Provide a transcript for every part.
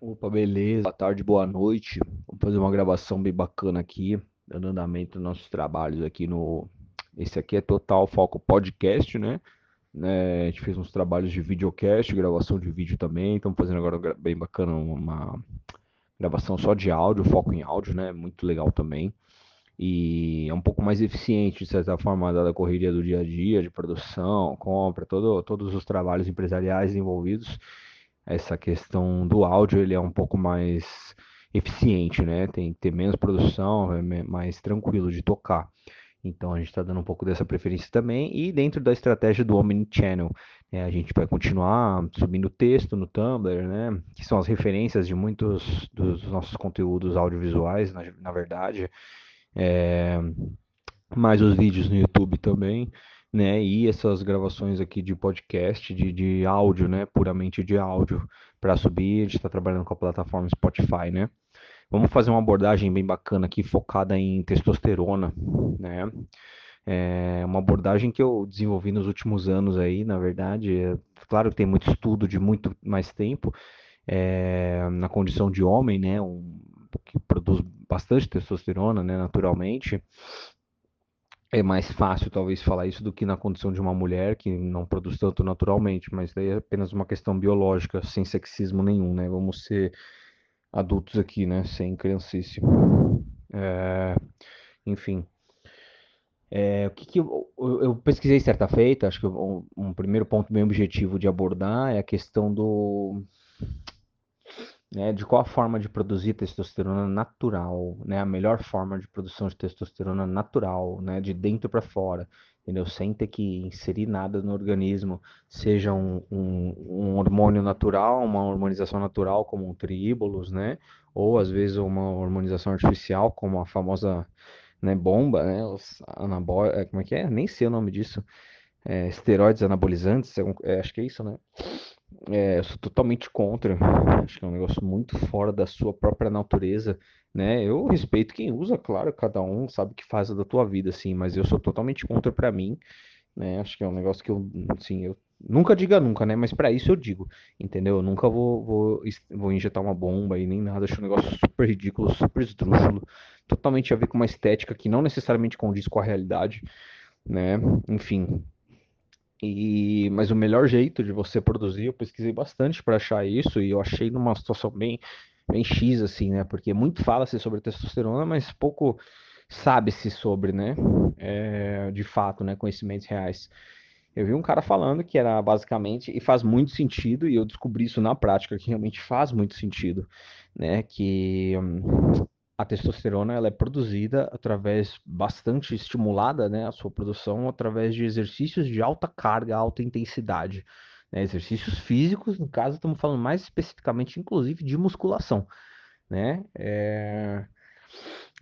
Opa, beleza. Boa tarde, boa noite. Vamos fazer uma gravação bem bacana aqui, dando andamento nos nossos trabalhos aqui no. Esse aqui é Total Foco Podcast, né? né? A gente fez uns trabalhos de videocast, gravação de vídeo também. Estamos fazendo agora bem bacana uma gravação só de áudio, foco em áudio, né? Muito legal também. E é um pouco mais eficiente, de certa forma, dada a correria do dia a dia, de produção, compra, todo, todos os trabalhos empresariais envolvidos essa questão do áudio ele é um pouco mais eficiente, né? Tem que ter menos produção, é mais tranquilo de tocar. Então a gente está dando um pouco dessa preferência também. E dentro da estratégia do Omnichannel, né, a gente vai continuar subindo texto no Tumblr, né? Que são as referências de muitos dos nossos conteúdos audiovisuais, na, na verdade. É, mais os vídeos no YouTube também né? E essas gravações aqui de podcast, de, de áudio, né? Puramente de áudio, para subir. A gente está trabalhando com a plataforma Spotify, né? Vamos fazer uma abordagem bem bacana aqui, focada em testosterona, né? É uma abordagem que eu desenvolvi nos últimos anos aí, na verdade. É, claro que tem muito estudo de muito mais tempo é, na condição de homem, né? Um, que produz bastante testosterona, né? Naturalmente é mais fácil talvez falar isso do que na condição de uma mulher que não produz tanto naturalmente, mas daí é apenas uma questão biológica, sem sexismo nenhum, né? Vamos ser adultos aqui, né? Sem criancice. É... Enfim. É, o que, que eu, eu, pesquisei certa feita, acho que um, um primeiro ponto bem objetivo de abordar é a questão do né, de qual a forma de produzir testosterona natural, né, a melhor forma de produção de testosterona natural, né, de dentro para fora, entendeu? Sem ter que inserir nada no organismo, seja um, um, um hormônio natural, uma hormonização natural como um triíbolos, né, ou às vezes uma hormonização artificial como a famosa né, bomba, né, anabó... É, como é que é? Nem sei o nome disso. É, esteroides anabolizantes, é, acho que é isso, né? É, eu sou totalmente contra. Acho que é um negócio muito fora da sua própria natureza, né? Eu respeito quem usa, claro, cada um sabe o que faz da tua vida, assim, mas eu sou totalmente contra para mim, né? Acho que é um negócio que eu, assim, eu nunca diga nunca, né? Mas para isso eu digo, entendeu? Eu nunca vou, vou, vou injetar uma bomba e nem nada. Acho um negócio super ridículo, super esdrúxulo, totalmente a ver com uma estética que não necessariamente condiz com a realidade, né? Enfim, e, mas o melhor jeito de você produzir, eu pesquisei bastante para achar isso e eu achei numa situação bem, bem X, assim, né? Porque muito fala-se sobre testosterona, mas pouco sabe-se sobre, né? É, de fato, né? Conhecimentos reais. Eu vi um cara falando que era basicamente, e faz muito sentido, e eu descobri isso na prática, que realmente faz muito sentido, né? Que hum, a testosterona ela é produzida através bastante estimulada, né, a sua produção através de exercícios de alta carga, alta intensidade, né, exercícios físicos, no caso estamos falando mais especificamente, inclusive, de musculação, né, é,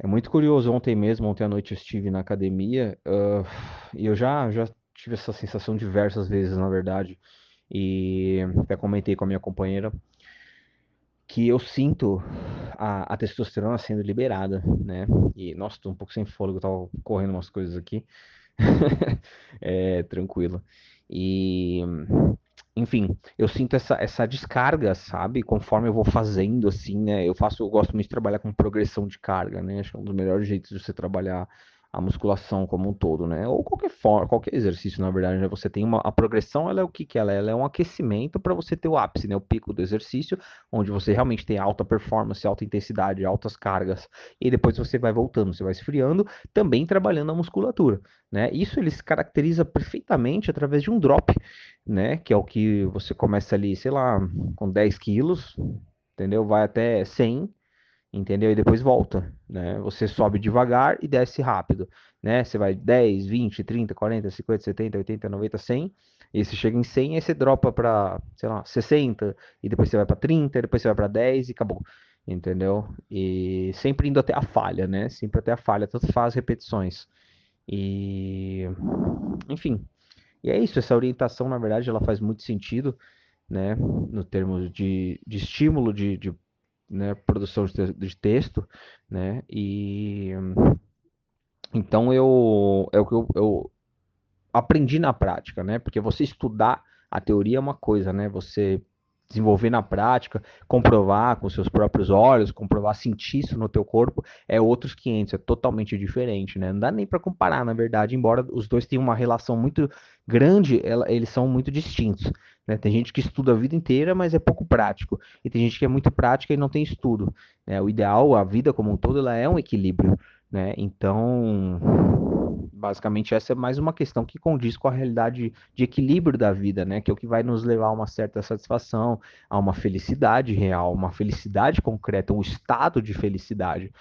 é muito curioso, ontem mesmo, ontem à noite eu estive na academia uh, e eu já, já tive essa sensação diversas vezes, na verdade, e até comentei com a minha companheira, que eu sinto a, a, testosterona sendo liberada, né? E, nossa, tô um pouco sem fôlego, tava correndo umas coisas aqui. é, tranquilo. E, enfim, eu sinto essa, essa descarga, sabe? Conforme eu vou fazendo, assim, né? Eu faço, eu gosto muito de trabalhar com progressão de carga, né? Acho que é um dos melhores jeitos de você trabalhar a musculação como um todo, né? Ou qualquer forma, qualquer exercício, na verdade, né? Você tem uma a progressão, ela é o que que ela é? Ela é um aquecimento para você ter o ápice, né? O pico do exercício, onde você realmente tem alta performance, alta intensidade, altas cargas, e depois você vai voltando, você vai esfriando, também trabalhando a musculatura, né? Isso ele se caracteriza perfeitamente através de um drop, né? Que é o que você começa ali, sei lá, com 10 quilos, entendeu? Vai até 100 entendeu? E depois volta, né? Você sobe devagar e desce rápido, né? Você vai 10, 20, 30, 40, 50, 70, 80, 90, 100, e você chega em 100, aí você dropa para, sei lá, 60, e depois você vai para 30, depois você vai para 10 e acabou, entendeu? E sempre indo até a falha, né? Sempre até a falha, tanto faz repetições. E, enfim, e é isso, essa orientação, na verdade, ela faz muito sentido, né? No termos de, de estímulo, de, de né, produção de, texto, né, e então eu é o que eu, aprendi na prática, né, porque você estudar a teoria é uma coisa, né, você desenvolver na prática, comprovar com seus próprios olhos, comprovar, sentir isso no teu corpo, é outros 500, é totalmente diferente, né? Não dá nem para comparar, na verdade, embora os dois tenham uma relação muito grande, ela, eles são muito distintos. Né? Tem gente que estuda a vida inteira, mas é pouco prático, e tem gente que é muito prática e não tem estudo. Né? O ideal, a vida como um todo, ela é um equilíbrio. Né? Então, basicamente essa é mais uma questão que condiz com a realidade de equilíbrio da vida, né? Que é o que vai nos levar a uma certa satisfação, a uma felicidade real, uma felicidade concreta, um estado de felicidade,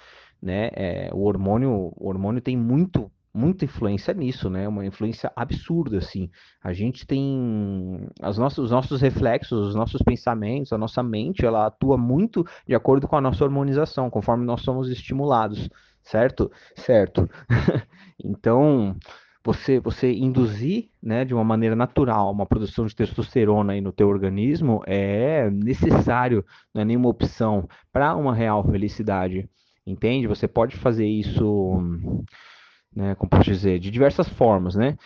né? É, o hormônio, o hormônio tem muito muita influência nisso, né? Uma influência absurda, assim. A gente tem as nossas, os nossos reflexos, os nossos pensamentos, a nossa mente, ela atua muito de acordo com a nossa hormonização, conforme nós somos estimulados certo? Certo. então, você, você induzir, né, de uma maneira natural, uma produção de testosterona aí no teu organismo é necessário, não é nenhuma opção para uma real felicidade, entende? Você pode fazer isso, né, como posso dizer, de diversas formas, né?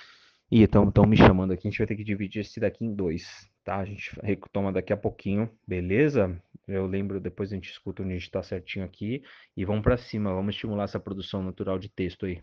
E estão me chamando aqui, a gente vai ter que dividir esse daqui em dois, tá? A gente retoma daqui a pouquinho, beleza? Eu lembro, depois a gente escuta onde a gente está certinho aqui e vamos para cima, vamos estimular essa produção natural de texto aí.